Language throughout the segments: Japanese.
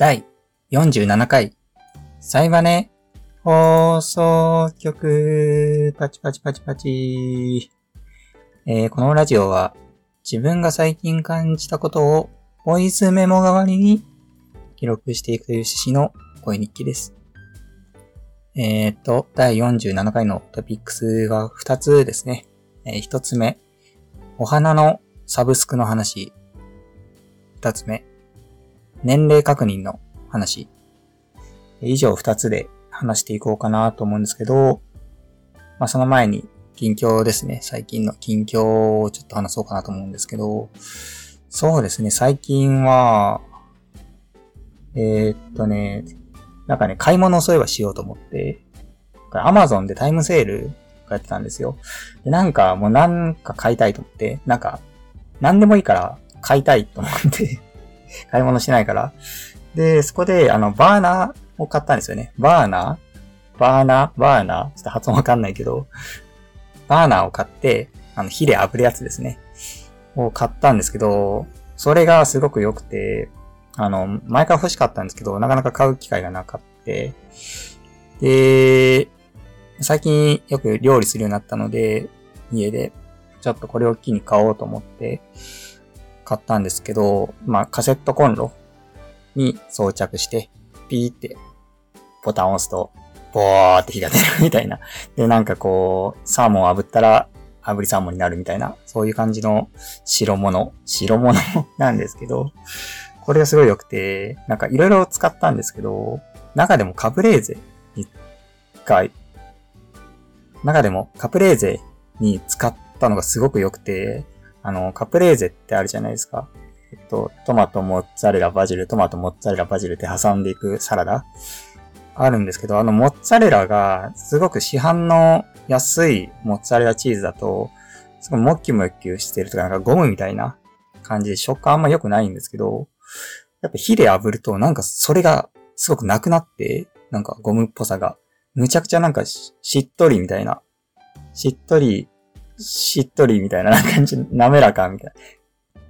第47回、サイバネ放送局、パチパチパチパチ。えーこのラジオは自分が最近感じたことをボイスメモ代わりに記録していくという趣旨の声日記です。えー、っと、第47回のトピックスが2つですね。えー、1つ目、お花のサブスクの話。2つ目、年齢確認の話。以上2つで話していこうかなと思うんですけど、まあ、その前に近況ですね。最近の近況をちょっと話そうかなと思うんですけど、そうですね、最近は、えー、っとね、なんかね、買い物をそういえばしようと思って、アマゾンでタイムセールがやってたんですよ。でなんかもうなんか買いたいと思って、なんか、なんでもいいから買いたいと思って、買い物しないから。で、そこで、あの、バーナーを買ったんですよね。バーナー？バーナー？バーナー？ちょっと発音わかんないけど、バーナーを買って、あの、火で炙るやつですね。を買ったんですけど、それがすごく良くて、あの、前から欲しかったんですけど、なかなか買う機会がなかった。で、最近よく料理するようになったので、家で、ちょっとこれを機に買おうと思って、買ったんですけど、まあ、カセットコンロに装着して、ピーってボタンを押すと、ボーって火が出るみたいな。で、なんかこう、サーモンを炙ったら、炙りサーモンになるみたいな、そういう感じの白物、白物 なんですけど、これがすごい良くて、なんかいろいろ使ったんですけど、中でもカプレーゼにが、中でもカプレーゼに使ったのがすごく良くて、あの、カプレーゼってあるじゃないですか。えっと、トマト、モッツァレラ、バジル、トマト、モッツァレラ、バジルって挟んでいくサラダあるんですけど、あの、モッツァレラが、すごく市販の安いモッツァレラチーズだと、すごいモッキモッキしてるとか、なんかゴムみたいな感じで食感あんま良くないんですけど、やっぱ火で炙ると、なんかそれがすごくなくなって、なんかゴムっぽさが、むちゃくちゃなんかししっとりみたいな、しっとり、しっとりみたいな感じ、滑らかみたい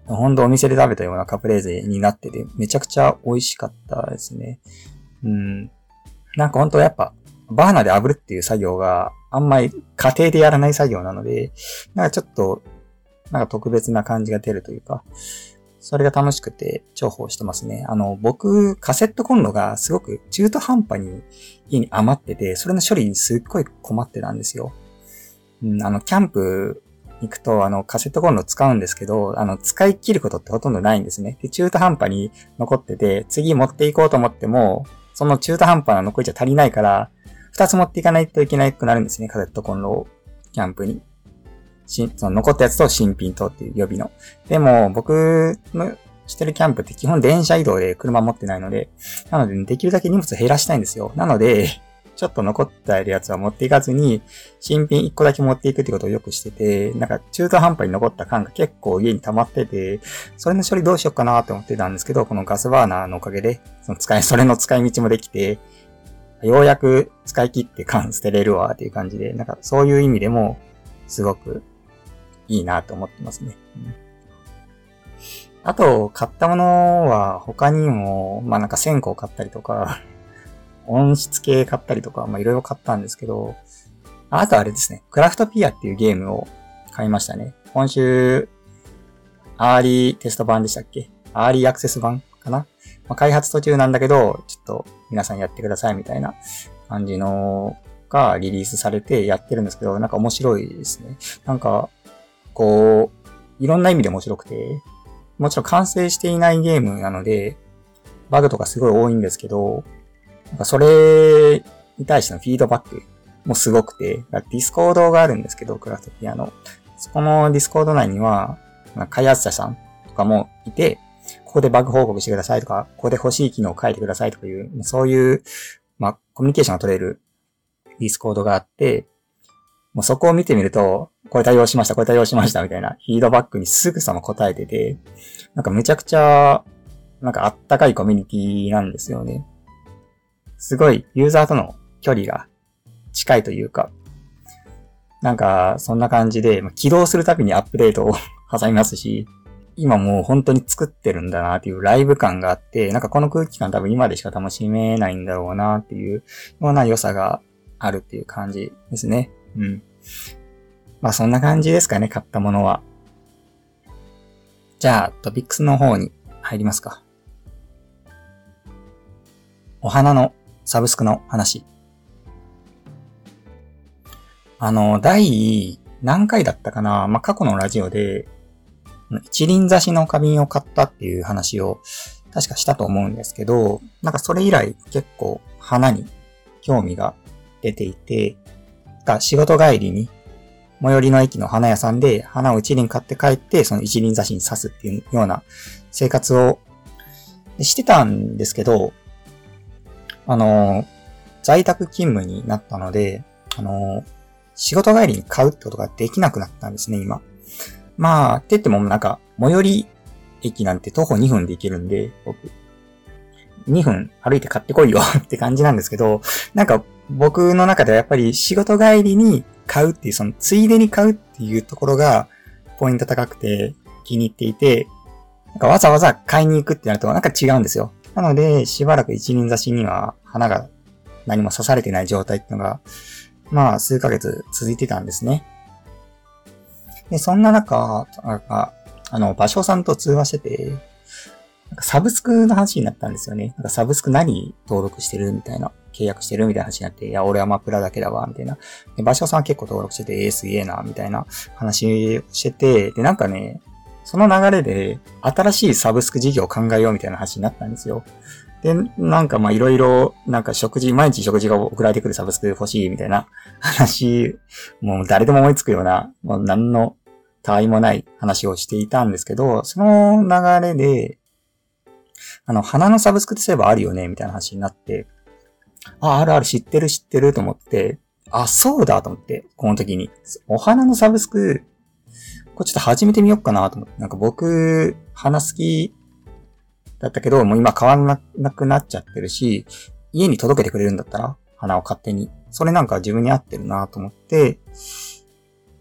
な。ほんとお店で食べたようなカプレーゼになってて、めちゃくちゃ美味しかったですね。うん。なんかほんとやっぱ、バーナーで炙るっていう作業があんまり家庭でやらない作業なので、なんかちょっと、なんか特別な感じが出るというか、それが楽しくて重宝してますね。あの、僕、カセットコンロがすごく中途半端に家に余ってて、それの処理にすっごい困ってたんですよ。うん、あの、キャンプ行くと、あの、カセットコンロ使うんですけど、あの、使い切ることってほとんどないんですね。で、中途半端に残ってて、次持っていこうと思っても、その中途半端な残りじゃ足りないから、二つ持っていかないといけなくなるんですね、カセットコンロを、キャンプに。しその残ったやつと新品とっていう予備の。でも、僕のしてるキャンプって基本電車移動で車持ってないので、なので、できるだけ荷物減らしたいんですよ。なので、ちょっと残っているやつは持っていかずに、新品1個だけ持っていくってことをよくしてて、なんか中途半端に残った缶が結構家に溜まってて、それの処理どうしようかなって思ってたんですけど、このガスバーナーのおかげで、その使い、それの使い道もできて、ようやく使い切って缶捨てれるわっていう感じで、なんかそういう意味でも、すごくいいなと思ってますね。あと、買ったものは他にも、まあなんか線香買ったりとか、温湿計買ったりとか、まあいろいろ買ったんですけど、あとあれですね、 Craftopia っていうゲームを買いましたね。今週、アーリーテスト版でしたっけ？アーリーアクセス版かな、まあ、開発途中なんだけど、ちょっと皆さんやってくださいみたいな感じのがリリースされてやってるんですけど、なんか面白いですね。なんか、こう、いろんな意味で面白くて、もちろん完成していないゲームなので、バグとかすごい多いんですけど、それに対してのフィードバックもすごくて、 Discord があるんですけど、 Craftopia の。そこの Discord 内には、開発者さんとかもいて、ここでバグ報告してくださいとか、ここで欲しい機能を書いてくださいとかいう、そういう、まあ、コミュニケーションが取れる Discord があって、もうそこを見てみると、これ対応しました、これ対応しました、みたいな、フィードバックにすぐさま答えてて、なんかめちゃくちゃ、なんかあったかいコミュニティなんですよね。すごい、ユーザーとの距離が近いというか、なんか、そんな感じで、起動するたびにアップデートを 挟みますし、今もう本当に作ってるんだなっていうライブ感があって、なんかこの空気感多分今でしか楽しめないんだろうなっていうような良さがあるっていう感じですね。うん。まあそんな感じですかね、買ったものは。じゃあ、トピックスの方に入りますか。お花のサブスクの話。あの、第何回だったかな？まあ、過去のラジオで、一輪挿しの花瓶を買ったっていう話を確かしたと思うんですけど、なんかそれ以来結構花に興味が出ていて、が仕事帰りに最寄りの駅の花屋さんで花を一輪買って帰って、その一輪挿しに刺すっていうような生活をしてたんですけど、あの、在宅勤務になったので、あの、仕事帰りに買うってことができなくなったんですね、今。まあ、って言ってもなんか、最寄り駅なんて徒歩2分で行けるんで、僕、2分歩いて買ってこいよ って感じなんですけど、なんか僕の中ではやっぱり仕事帰りに買うっていう、そのついでに買うっていうところがポイント高くて気に入っていて、なんかわざわざ買いに行くってなるとなんか違うんですよ。なので、しばらく一輪挿しには花が何も刺されてない状態っていうのがまあ、数ヶ月続いてたんですね。で、そんな中、ああの、場所さんと通話してて、なんかサブスクの話になったんですよね。なんかサブスク何登録してるみたいな。契約してるみたいな話になって、いや、俺はマプラだけだわ、みたいな。で、場所さんは結構登録してて、えー、すげえな、みたいな話をしてて、で、なんかね、その流れで、新しいサブスク事業を考えようみたいな話になったんですよ。で、なんかまあいろいろ、なんか食事、毎日食事が送られてくるサブスク欲しいみたいな 話、もう誰でも思いつくような、もう何の他愛もない話をしていたんですけど、その流れで、あの、花のサブスクってそういえばあるよねみたいな話になって、あ、あるある知ってる知ってると思って、あ、そうだと思って、この時に。お花のサブスク、これちょっと始めてみようかなと思って。なんか僕、花好きだったけど、もう今買わんなくなっちゃってるし、家に届けてくれるんだったら、花を勝手に。それなんか自分に合ってるなと思って、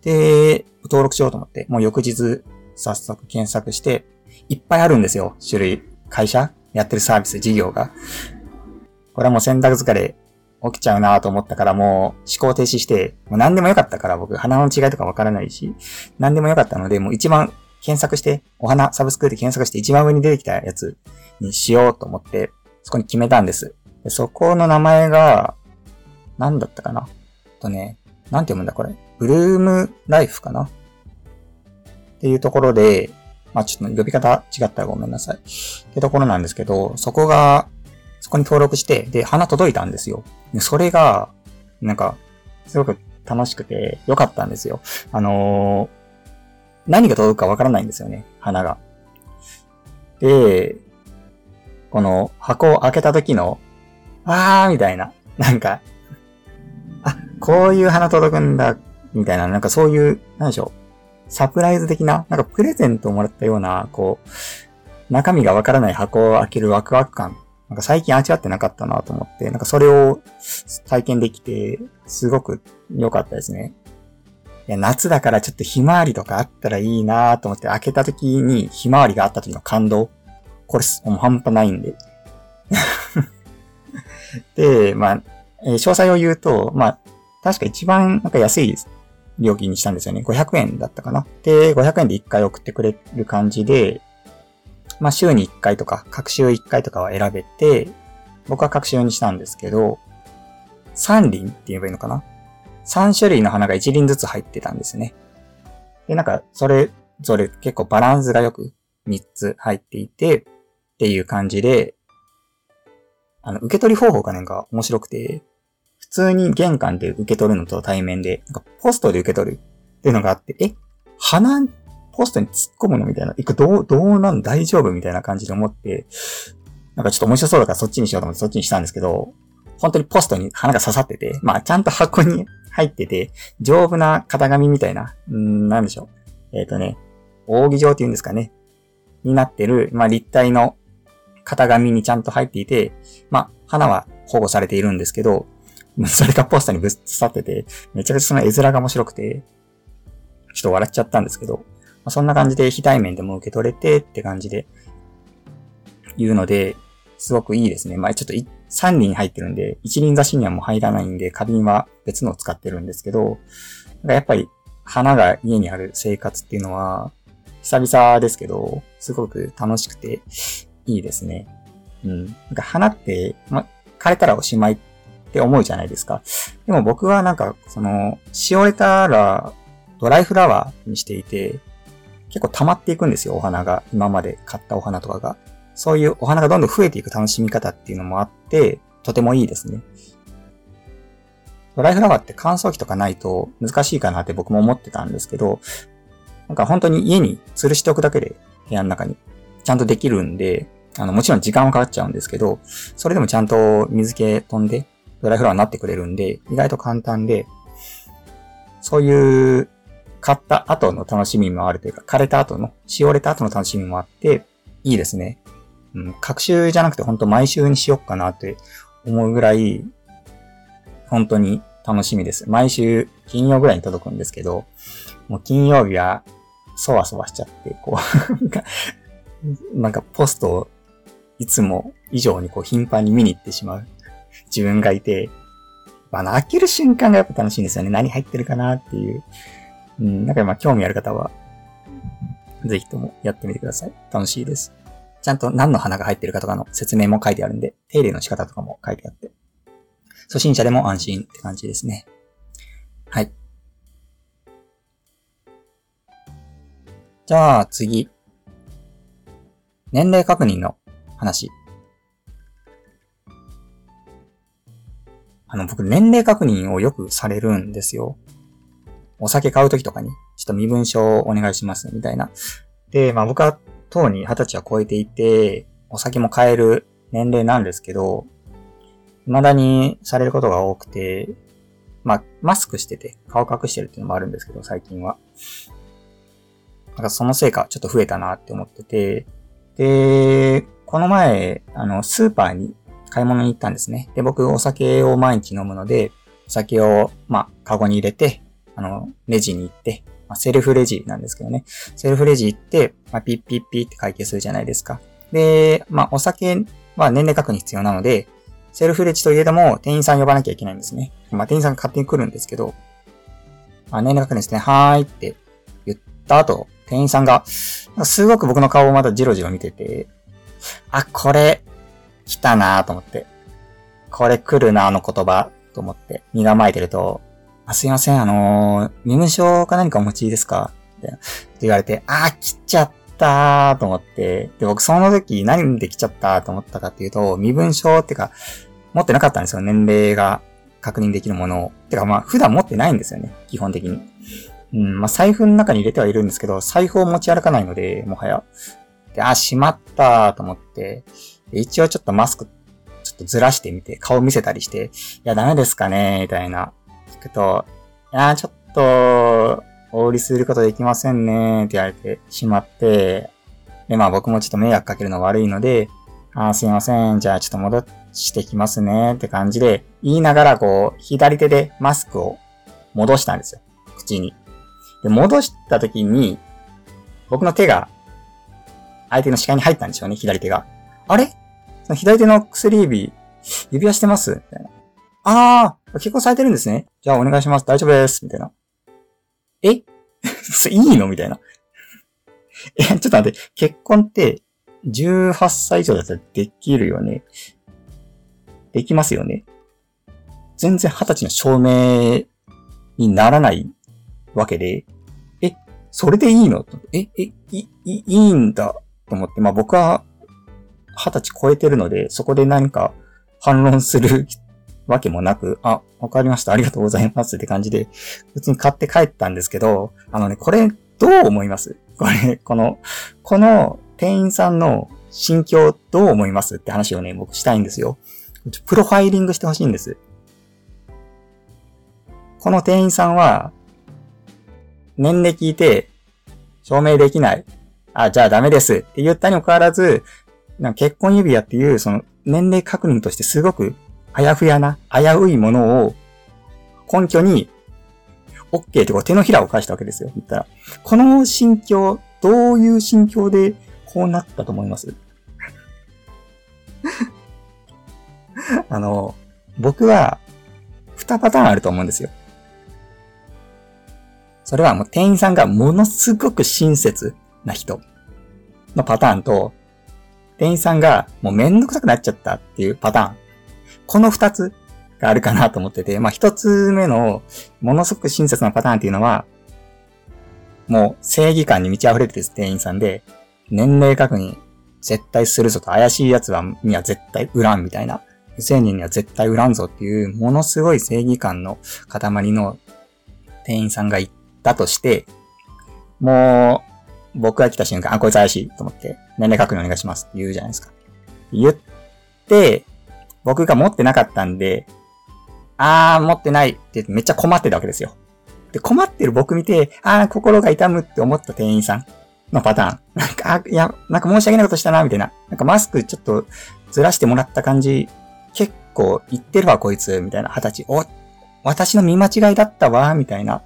で、登録しようと思って、もう翌日、早速検索して、いっぱいあるんですよ、種類。会社？やってるサービス、事業が。これはもう選択疲れ起きちゃうなと思ったからもう思考停止して、もう何でもよかったから僕、花の違いとかわからないし、何でもよかったので、もう一番検索して、お花サブスクで検索して一番上に出てきたやつにしようと思って、そこに決めたんです。でそこの名前が、何だったかな？とね、なんて読むんだこれ？ブルームライフかな？っていうところで、まあちょっと呼び方違ったらごめんなさい。ってところなんですけど、そこが、そこに登録して、で、花届いたんですよ。それが、なんか、すごく楽しくて良かったんですよ。あのー、何が届くかわからないんですよね、花が。で、この箱を開けた時の、あーみたいな、なんか、あ、こういう花届くんだ、みたいな、なんかそういう、なんでしょう、サプライズ的な、なんかプレゼントをもらったような、こう、中身がわからない箱を開けるワクワク感。なんか最近味わってなかったなと思って、なんかそれを体験できて、すごく良かったですね。いや、夏だからちょっとひまわりとかあったらいいなと思って開けた時にひまわりがあった時の感動。これ、もう半端ないんで。で、まあ、えー、詳細を言うと、まあ、確か一番なんか安い料金にしたんですよね。500円だったかな。で、500円で1回送ってくれる感じで、まあ、週に1回とか、各週1回とかは選べて、僕は各週にしたんですけど、3輪って言えばいいのかな？3種類の花が1輪ずつ入ってたんですね。で、なんか、それぞれ結構バランスがよく3つ入っていて、っていう感じで、あの、受け取り方法がなんか面白くて、普通に玄関で受け取るのと対面で、なんかポストで受け取るっていうのがあって、え？花、ポストに突っ込むのみたいな。いく、どう、どうなん大丈夫みたいな感じで思って、なんかちょっと面白そうだからそっちにしようと思ってそっちにしたんですけど、本当にポストに花が刺さってて、まあちゃんと箱に入ってて、丈夫な型紙みたいな、んなんでしょう。えっ、ー、とね、扇状っていうんですかね。になってる、まあ、立体の型紙にちゃんと入っていて、まあ、花は保護されているんですけど、それがポスターにぶっ刺さってて、めちゃくちゃその絵面が面白くて、ちょっと笑っちゃったんですけど、あ、そんな感じで非対面でも受け取れてって感じで言うので、すごくいいですね。まあちょっと3輪入ってるんで、一輪挿しにはもう入らないんで、花瓶は別のを使ってるんですけど、やっぱり花が家にある生活っていうのは、久々ですけど、すごく楽しくていいですね。うん。なんか花って、ま、枯れたらおしまいって思うじゃないですか。でも僕はなんか、その、しおれたらドライフラワーにしていて、結構溜まっていくんですよ、お花が。今まで買ったお花とかが。そういうお花がどんどん増えていく楽しみ方っていうのもあって、とてもいいですね。ドライフラワーって乾燥機とかないと難しいかなって僕も思ってたんですけど、なんか本当に家に吊るしておくだけで部屋の中にちゃんとできるんで、あの、もちろん時間はかかっちゃうんですけど、それでもちゃんと水気飛んでドライフラワーになってくれるんで、意外と簡単で、そういう買った後の楽しみもあるというか、枯れた後の、しおれた後の楽しみもあって、いいですね。うん、各週じゃなくて本当毎週にしよっかなって思うぐらい、本当に楽しみです。毎週金曜ぐらいに届くんですけど、もう金曜日はそわそわしちゃって、こう なんかポストをいつも以上にこう頻繁に見に行ってしまう自分がいて、あの、開ける瞬間がやっぱ楽しいんですよね。何入ってるかなっていう。うん、なんかまあ興味ある方は、ぜひともやってみてください。楽しいです。ちゃんと何の花が入ってるかとかの説明も書いてあるんで、手入れの仕方とかも書いてあって、初心者でも安心って感じですね。はい。じゃあ次。年齢確認の話。あの、僕、年齢確認をよくされるんですよ。お酒買うときとかに、ちょっと身分証をお願いします、みたいな。で、まあ僕は、当に二十歳は超えていて、お酒も買える年齢なんですけど、未だにされることが多くて、まあ、マスクしてて、顔隠してるっていうのもあるんですけど、最近は。なんかそのせいか、ちょっと増えたなって思ってて、で、この前、あの、スーパーに買い物に行ったんですね。で、僕お酒を毎日飲むので、お酒を、まあ、カゴに入れて、あの、レジに行って、まあ、セルフレジなんですけどね。セルフレジ行って、まあ、ピッピッピッって会計するじゃないですか。で、まあ、お酒は年齢確認必要なので、セルフレジといえども、店員さん呼ばなきゃいけないんですね。まあ、店員さんが勝手に来るんですけど、まあ、年齢確認ですね、はーいって言った後、店員さんが、すごく僕の顔をまだジロジロ見てて、あ、これ、来たなと思って。これ来るな、あの言葉、と思って、身構えてると、あ、すいません、あのー、身分証か何かお持ちですか？って言われて、あ来ちゃったーと思って、で、僕その時何で来ちゃったと思ったかっていうと、身分証ってか、持ってなかったんですよ、年齢が確認できるものを。てかまあ、普段持ってないんですよね、基本的に。うん、まあ財布の中に入れてはいるんですけど、財布を持ち歩かないので、もはや。で、あ、しまったーと思って、一応ちょっとマスク、ちょっとずらしてみて、顔見せたりして、いや、ダメですかねみたいな、聞くと、いや、ちょっと、お売りすることできませんねって言われてしまって、で、まあ僕もちょっと迷惑かけるの悪いので、あすいません、じゃあちょっと戻してきますねって感じで、言いながらこう、左手でマスクを戻したんですよ。口に。で、戻した時に、僕の手が、相手の視界に入ったんでしょうね、左手が。あれ？その左手の薬指、指輪してます？みたいな。ああ、結婚されてるんですね。じゃあお願いします。大丈夫です。みたいな。え？いいの？みたいな。え、ちょっと待って、結婚って18歳以上だったらできるよね？できますよね？全然20歳の証明にならないわけで、え、それでいいの？え、え、い、い、いいんだと思って、まあ僕は二十歳超えてるので、そこで何か反論するわけもなく、あ、わかりました、ありがとうございますって感じで、普通に買って帰ったんですけど、あのね、これ、どう思います？これ、この、この店員さんの心境どう思います？って話をね、僕したいんですよ。プロファイリングしてほしいんです。この店員さんは、年齢聞いて、証明できない。あ、じゃあダメですって言ったにもかかわらず、結婚指輪っていう、その年齢確認としてすごくあやふやな、危ういものを根拠に、OK ってこう手のひらを返したわけですよ。言ったら。この心境、どういう心境でこうなったと思います？あの、僕は、二パターンあると思うんですよ。それはもう店員さんがものすごく親切な人のパターンと、店員さんがもうめんどくさくなっちゃったっていうパターン。この二つがあるかなと思ってて、まあ一つ目のものすごく親切なパターンっていうのは、もう正義感に満ち溢れてる店員さんで、年齢確認絶対するぞと怪しい奴はには絶対売らんみたいな、未成年には絶対売らんぞっていうものすごい正義感の塊の店員さんがいたとして、もう僕が来た瞬間、あ、こいつ怪しいと思って、年齢確認お願いしますって言うじゃないですか。言って、僕が持ってなかったんで、あー、持ってないってめっちゃ困ってたわけですよ。で、困ってる僕見て、あー、心が痛むって思った店員さんのパターン。なんか、あ、いや、なんか申し訳ないことしたな、みたいな。なんかマスクちょっとずらしてもらった感じ、結構言ってるわ、こいつ、みたいな。二十歳。お、私の見間違いだったわ、みたいな。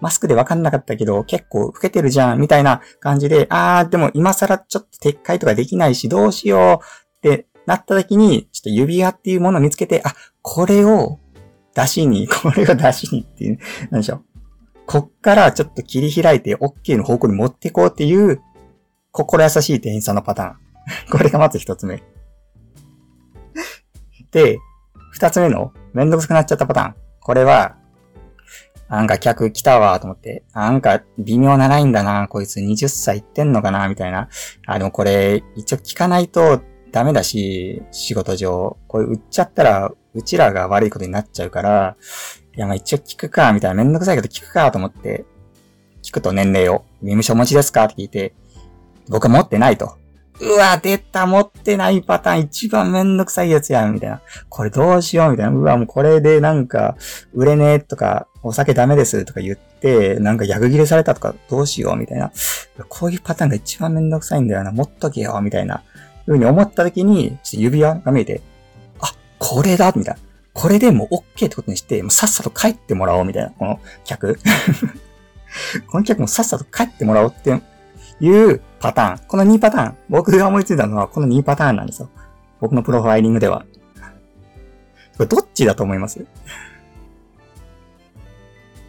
マスクでわかんなかったけど、結構老けてるじゃん、みたいな感じで、あー、でも今更ちょっと撤回とかできないし、どうしようなった時に、ちょっと指輪っていうものを見つけて、あ、これを出しに、これを出しにっていう、なんでしょう。こっからちょっと切り開いて OK の方向に持っていこうっていう、心優しい店員さんのパターン。これがまず一つ目。で、二つ目の、めんどくさくなっちゃったパターン。これは、なんか客来たわと思って、なんか微妙なラインだな、こいつ20歳いってんのかな、みたいな。あ、でもこれ一応聞かないとダメだし、仕事上。これ売っちゃったら、うちらが悪いことになっちゃうから、いやまあ一応聞くか、みたいなめんどくさいけど聞くかと思って、聞くと年齢を、身務証持ちですか？って聞いて、僕は持ってないと。うわ、出た、持ってないパターン一番めんどくさいやつやん、みたいな。これどうしよう、みたいな。うわ、もうこれでなんか、売れねえとか、お酒ダメですとか言って、なんか逆切れされたとかどうしよう、みたいな。こういうパターンが一番めんどくさいんだよな。持っとけよ、みたいな。ふうに思った時に、指輪が見えて、あ、これだみたいな。これでもう OK ってことにして、もうさっさと帰ってもらおうみたいな、この客。この客もさっさと帰ってもらおうっていうパターン。この2パターン。僕が思いついたのはこの2パターンなんですよ。僕のプロファイリングでは。これどっちだと思います？っ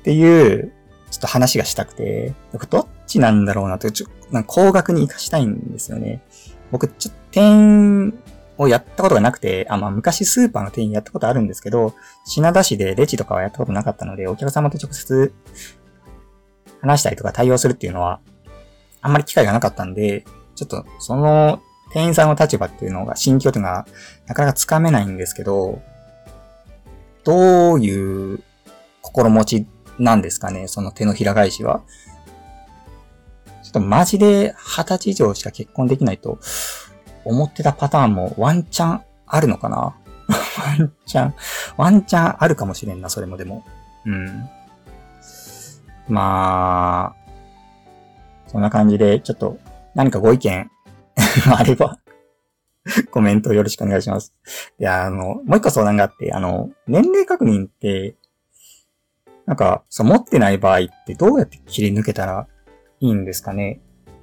ていう、ちょっと話がしたくて、どっちなんだろうなと、ちょなんか高額に活かしたいんですよね。僕、ちょっ店員をやったことがなくて、あ、まあ昔スーパーの店員やったことあるんですけど、品出しでレジとかはやったことなかったので、お客様と直接話したりとか対応するっていうのは、あんまり機会がなかったんで、ちょっとその店員さんの立場っていうのが、心境っていうのがなかなかつかめないんですけど、どういう心持ちなんですかね、その手のひら返しは？ちょっとマジで二十歳以上しか結婚できないと思ってたパターンもワンチャンあるのかな？ワンチャン、ワンチャンあるかもしれんな、それもでも。うん。まあ、そんな感じで、ちょっと何かご意見 あればコメントよろしくお願いします。いや、あの、もう一個相談があって、あの、年齢確認って、なんか、そう、持ってない場合ってどうやって切り抜けたらいいんですかね？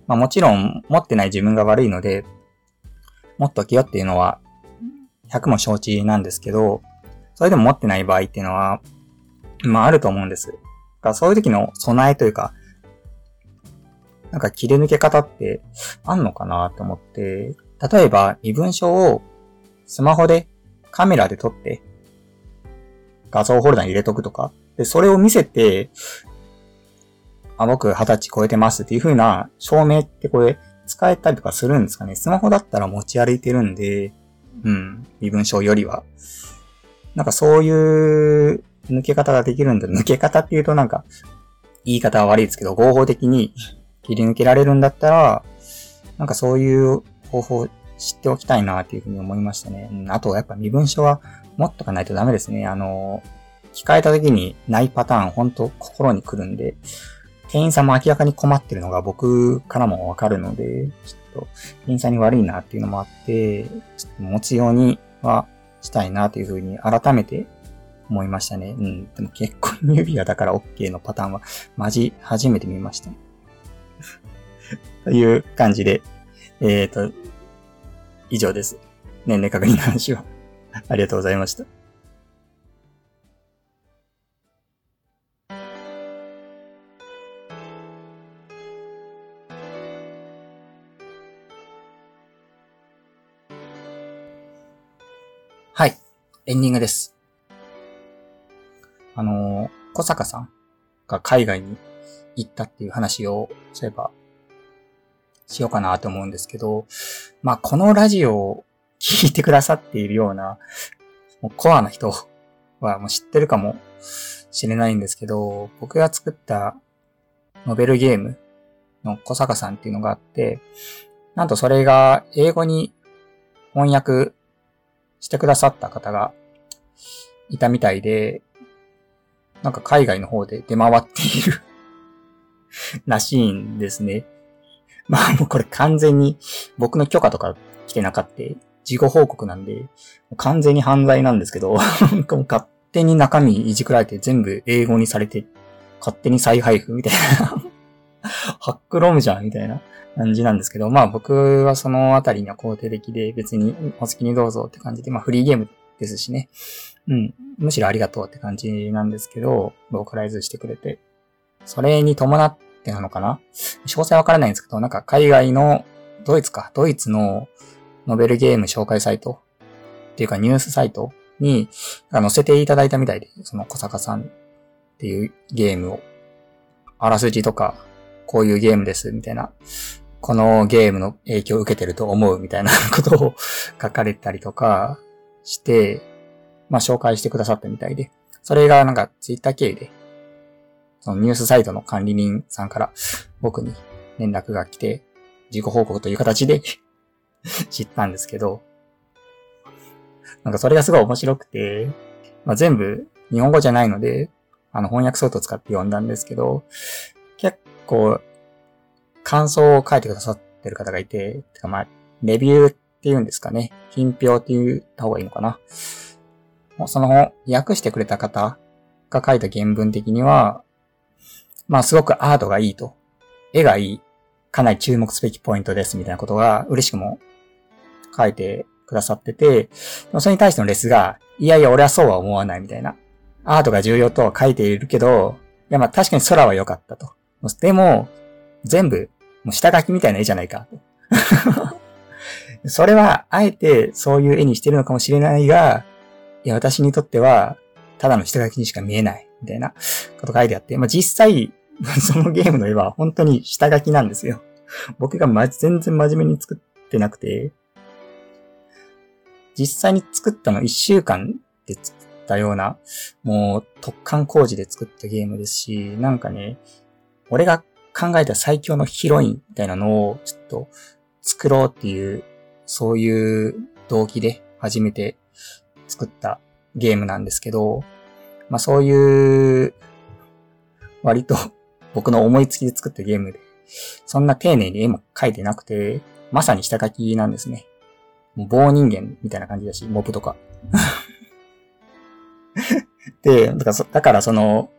まあもちろん、持ってない自分が悪いので、持っときよっていうのは、100も承知なんですけど、それでも持ってない場合っていうのは、まああると思うんです。だそういう時の備えというか、なんか切り抜け方ってあんのかなと思って、例えば身分証をスマホでカメラで撮って画像ホルダーに入れとくとか、で、それを見せて、あ、僕二十歳超えてますっていう風な証明ってこれ使えたりとかするんですかね。スマホだったら持ち歩いてるんで、うん、身分証よりは。なんかそういう抜け方ができるんだ。抜け方っていうとなんか、言い方は悪いですけど、合法的に切り抜けられるんだったら、なんかそういう方法知っておきたいなっていうふうに思いましたね。うん、あとはやっぱ身分証は持っとかないとダメですね。あの、聞かれた時にないパターン、ほんと心に来るんで、店員さんも明らかに困ってるのが僕からもわかるので、ちょっと店員さんに悪いなっていうのもあって、ちょっと持つようにはしたいなというふうに改めて思いましたね。うん。でも結婚指輪だから OK のパターンは、マジ初めて見ました。という感じで、えっ、ー、と、以上です。年齢確認の話は。ありがとうございました。エンディングです。あの小坂さんが海外に行ったっていう話を、そういえば、しようかなと思うんですけど、まあ、このラジオを聞いてくださっているような、もうコアな人はもう知ってるかもしれないんですけど、僕が作ったノベルゲームの小坂さんっていうのがあって、なんとそれが英語に翻訳してくださった方がいたみたいで、なんか海外の方で出回っている らしいんですね。まあもうこれ完全に僕の許可とか来てなかった。事後報告なんで、完全に犯罪なんですけど、勝手に中身いじくられて全部英語にされて、勝手に再配布みたいな ハックロムじゃんみたいな感じなんですけど、まあ僕はそのあたりには肯定的で別にお好きにどうぞって感じで、まあフリーゲームですしね。うん。むしろありがとうって感じなんですけど、ローカライズしてくれて。それに伴ってなのかな？詳細わからないんですけど、なんか海外の、ドイツか、ドイツのノベルゲーム紹介サイトっていうかニュースサイトに載せていただいたみたいで、その小坂さんっていうゲームを、あらすじとか、こういうゲームです、みたいな、このゲームの影響を受けてると思う、みたいな ことを書かれたりとかして、まあ紹介してくださったみたいで、それがなんかツイッター経由で、そのニュースサイトの管理人さんから僕に連絡が来て、自己報告という形で 知ったんですけど、なんかそれがすごい面白くて、まあ、全部日本語じゃないので、あの翻訳ソフト使って読んだんですけど、結構感想を書いてくださってる方がいて、てかまあ、レビューって言うんですかね。品評って言った方がいいのかな。もうその本訳してくれた方が書いた原文的には、まあすごくアートがいいと。絵がいい。かなり注目すべきポイントですみたいなことが嬉しくも書いてくださってて、それに対してのレスが、いやいや俺はそうは思わないみたいな。アートが重要とは書いているけど、いやまあ確かに空は良かったと。でも、全部、もう下書きみたいな絵じゃないか。それは、あえてそういう絵にしてるのかもしれないが、いや、私にとっては、ただの下書きにしか見えない、みたいなこと書いてあって、まあ実際、そのゲームの絵は本当に下書きなんですよ。僕がま、全然真面目に作ってなくて、実際に作ったの1週間で作ったような、もう特貫工事で作ったゲームですし、なんかね、俺が考えた最強のヒロインみたいなのをちょっと作ろうっていう、そういう動機で初めて作ったゲームなんですけど、まあそういう、割と 僕の思いつきで作ったゲームで、そんな丁寧に絵も描いてなくて、まさに下書きなんですね。もう棒人間みたいな感じだし、モブとか。で、だからだからその、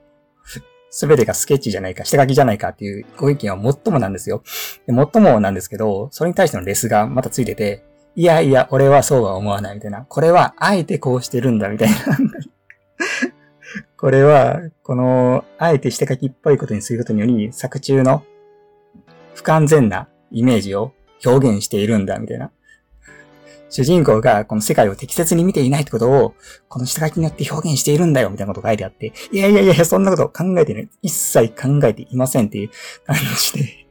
すべてがスケッチじゃないか、下書きじゃないかっていうご意見は最もなんですよ。で最もなんですけど、それに対してのレスがまたついてて、いやいや、俺はそうは思わないみたいな。これは、あえてこうしてるんだみたいな。これは、この、あえて下書きっぽいことにすることにより、作中の不完全なイメージを表現しているんだみたいな。主人公がこの世界を適切に見ていないってことを、この下書きによって表現しているんだよ、みたいなこと書いてあって、いやいやいや、そんなこと考えてない。一切考えていませんっていう感じで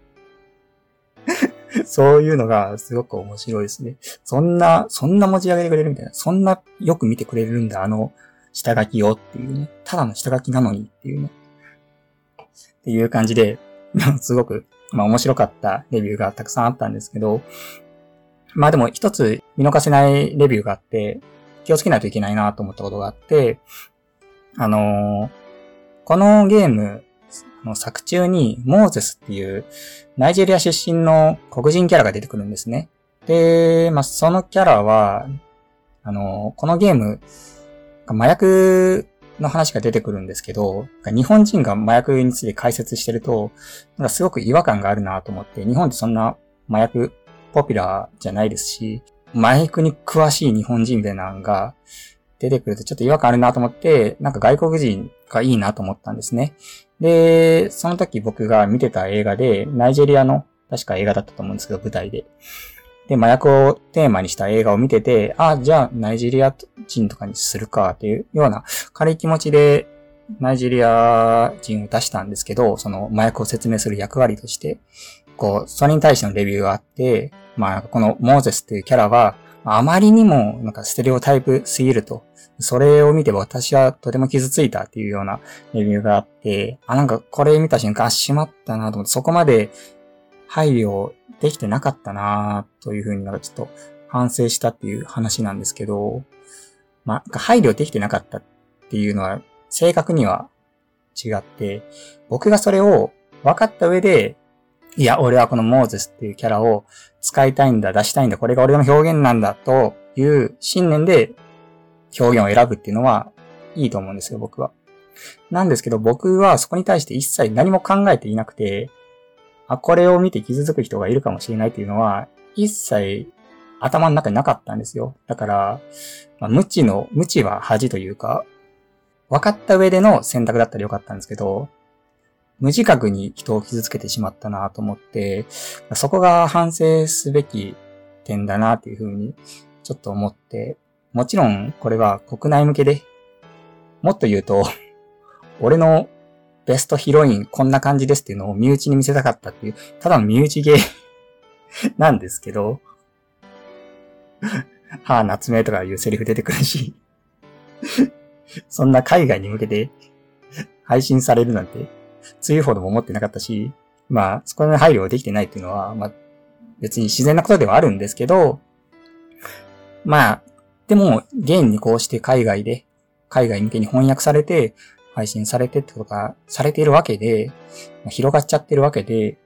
そういうのがすごく面白いですね。そんな、そんな持ち上げてくれるみたいな。そんなよく見てくれるんだ、あの下書きをっていうね。ただの下書きなのにっていうね。っていう感じで、すごく、まあ面白かったレビューがたくさんあったんですけど、まあでも一つ見逃せないレビューがあって、気をつけないといけないなと思ったことがあって、あのー、このゲーム、の作中にモーゼスっていうナイジェリア出身の黒人キャラが出てくるんですね。で、まあ、そのキャラは、あの、このゲーム、麻薬の話が出てくるんですけど、日本人が麻薬について解説してると、なんかすごく違和感があるなと思って、日本ってそんな麻薬ポピュラーじゃないですし、麻薬に詳しい日本人みたいなのが出てくるとちょっと違和感あるなと思って、なんか外国人がいいなと思ったんですね。で、その時僕が見てた映画で、ナイジェリアの確か映画だったと思うんですけど、舞台で。で、麻薬をテーマにした映画を見てて、あ、じゃあナイジェリア人とかにするかっていうような軽い気持ちでナイジェリア人を出したんですけど、その麻薬を説明する役割として、こう、それに対してのレビューがあって、まあ、このモーゼスっていうキャラは、あまりにもなんかステレオタイプすぎると。それを見て私はとても傷ついたっていうようなレビューがあって、あ、なんかこれ見た瞬間、あ、しまったなと思って、そこまで配慮できてなかったなというふうになんかちょっと反省したっていう話なんですけど、まあ、配慮できてなかったっていうのは正確には違って、僕がそれを分かった上で、いや、俺はこのモーゼスっていうキャラを使いたいんだ、出したいんだ、これが俺の表現なんだという信念で表現を選ぶっていうのはいいと思うんですよ、僕は。なんですけど、僕はそこに対して一切何も考えていなくて、あ、これを見て傷つく人がいるかもしれないっていうのは、一切頭の中になかったんですよ。だから、まあ、無知の、無知は恥というか、分かった上での選択だったらよかったんですけど、無自覚に人を傷つけてしまったなと思って、そこが反省すべき点だなっていうふうにちょっと思って、もちろんこれは国内向けで、もっと言うと、俺のベストヒロインこんな感じですっていうのを身内に見せたかったっていう、ただの身内芸 なんですけど、はあ、夏目とかいうセリフ出てくるし そんな海外に向けて配信されるなんて、強いほども思ってなかったし、まあ、そこの配慮ができてないっていうのは、まあ、別に自然なことではあるんですけど、まあ、でも、現にこうして海外で、海外向けに翻訳されて、配信されてとか、されているわけで、広がっちゃってるわけで、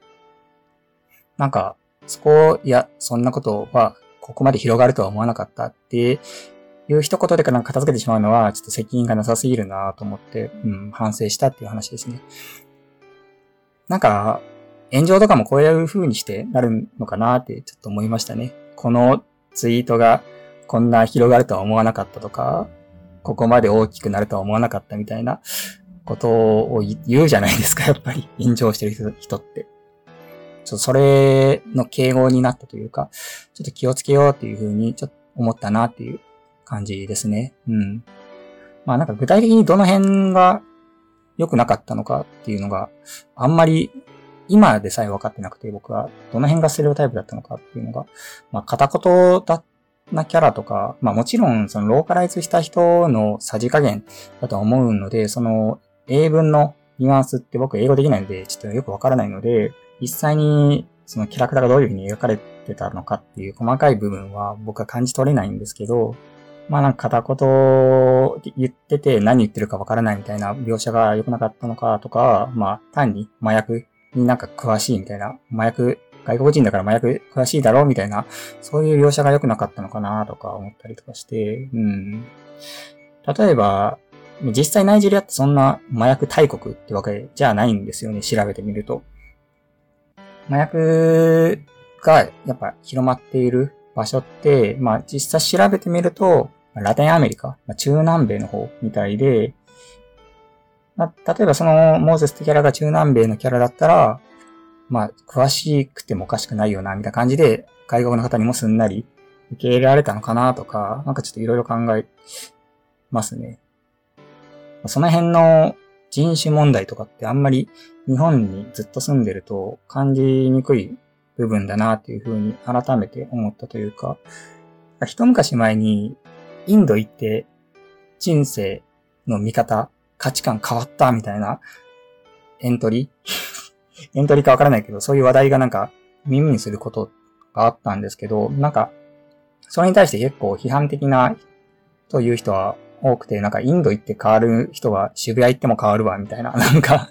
なんか、そこ、いや、そんなことは、ここまで広がるとは思わなかったっていう一言でかなんか片付けてしまうのは、ちょっと責任がなさすぎるなと思って、うん、反省したっていう話ですね。なんか、炎上とかもこういう風にしてなるのかなってちょっと思いましたね。このツイートがこんな広がるとは思わなかったとか、ここまで大きくなるとは思わなかったみたいなことを言うじゃないですか、やっぱり。炎上してる人って。ちょっとそれの敬語になったというか、ちょっと気をつけようっていうふうにちょっと思ったなっていう感じですね。うん。まあなんか具体的にどの辺が良くなかったのかっていうのがあんまり今でさえ分かってなくて僕はどの辺がステレオタイプだったのかっていうのが、まあ片言だなキャラとか、まあもちろんそのローカライズした人のさじ加減だと思うので、その英文のニュアンスって僕英語できないので、ちょっとよくわからないので、実際にそのキャラクターがどういう風に描かれてたのかっていう細かい部分は僕は感じ取れないんですけど、まあなんか片言言ってて何言ってるかわからないみたいな描写が良くなかったのかとか、まあ単に麻薬になんか詳しいみたいな、麻薬外国人だから麻薬詳しいだろうみたいな、そういう描写が良くなかったのかなとか思ったりとかして、うん。例えば、実際ナイジェリアってそんな麻薬大国ってわけじゃないんですよね、調べてみると。麻薬がやっぱ広まっている場所って、まあ実際調べてみると、ラテンアメリカ、中南米の方みたいで、まあ、例えばそのモーゼスってキャラが中南米のキャラだったら、まあ、詳しくてもおかしくないよな、みたいな感じで、外国の方にもすんなり受け入れられたのかなとか、なんかちょっといろいろ考えますね。その辺の人種問題とかってあんまり日本にずっと住んでると感じにくい部分だなっていうふうに改めて思ったというか、一昔前にインド行って人生の見方、価値観変わったみたいなエントリー？エントリーかわからないけど、そういう話題がなんか耳にすることがあったんですけど、なんか、それに対して結構批判的なという人は多くて、なんかインド行って変わる人は渋谷行っても変わるわ、みたいな、なんか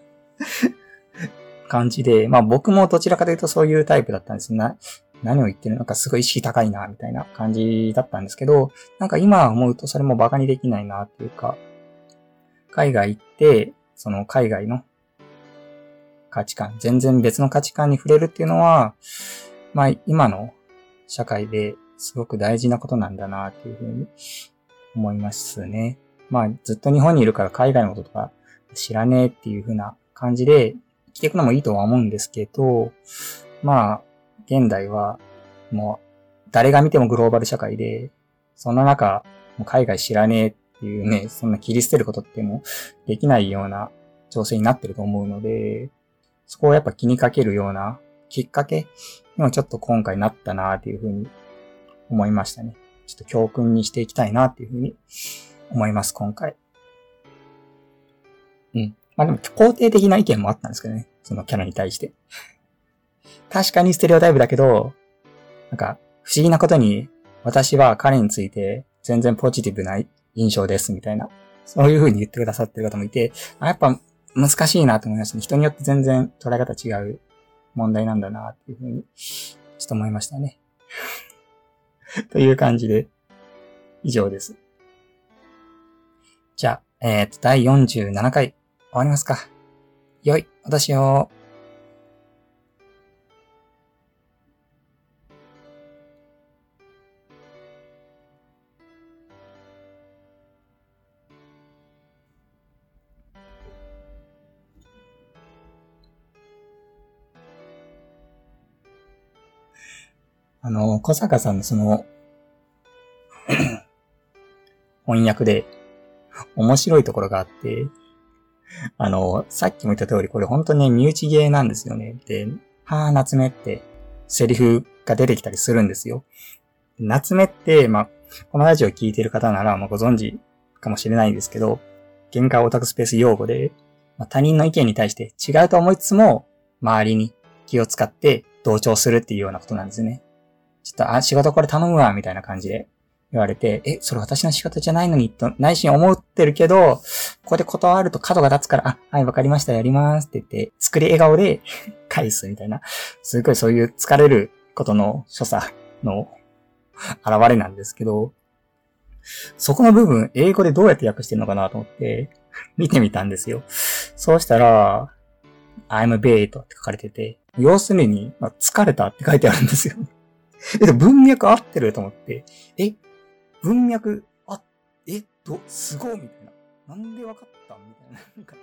感じで、まあ僕もどちらかというとそういうタイプだったんですな。何を言ってるのかすごい意識高いな、みたいな感じだったんですけど、なんか今思うとそれも馬鹿にできないなっていうか、海外行って、その海外の価値観、全然別の価値観に触れるっていうのは、まあ今の社会ですごく大事なことなんだなっていうふうに思いますね。まあずっと日本にいるから海外のこととか知らねえっていうふうな感じで生きていくのもいいとは思うんですけど、まあ現代はもう誰が見てもグローバル社会で、そんな中、もう海外知らねえっていうね、そんな切り捨てることってもできないような情勢になってると思うので、そこをやっぱ気にかけるようなきっかけにもちょっと今回なったなっていうふうに思いましたね。ちょっと教訓にしていきたいなっていうふうに思います、今回。うん。まあでも肯定的な意見もあったんですけどね。そのキャラに対して。確かにステレオタイプだけど、なんか不思議なことに私は彼について全然ポジティブな印象ですみたいな。そういう風に言ってくださってる方もいて、あやっぱ難しいなと思いましたね。人によって全然捉え方違う問題なんだなっていう風に、ちょっと思いましたね。という感じで、以上です。じゃあ、えっ、ー、と、第47回、終わりますか。よい、私を。あの、小坂さんのその 翻訳で面白いところがあって、あの、さっきも言った通り、これ本当にね身内芸なんですよね。で、はぁ、夏目ってセリフが出てきたりするんですよ。夏目って、まあ、このラジオ聞いてる方なら、まあ、ご存知かもしれないんですけど、限界オタクスペース用語で、まあ、他人の意見に対して違うと思いつつも、周りに気を使って同調するっていうようなことなんですね。ちょっと、あ、仕事これ頼むわ、みたいな感じで言われて、え、それ私の仕事じゃないのに、と内心思ってるけど、ここで断ると角が立つから、あ、はい、わかりました、やりますって言って、作り笑顔で 返すみたいな、すごいそういう疲れることの所作の現れなんですけど、そこの部分、英語でどうやって訳してるのかなと思って、見てみたんですよ。そうしたら、I'm b a i t って書かれてて、要するに、まあ、疲れたって書いてあるんですよ。え、で文脈合ってると思って、え、文脈、あ、え、っと、すごいみたいな。なんでわかったみたいな。なんか、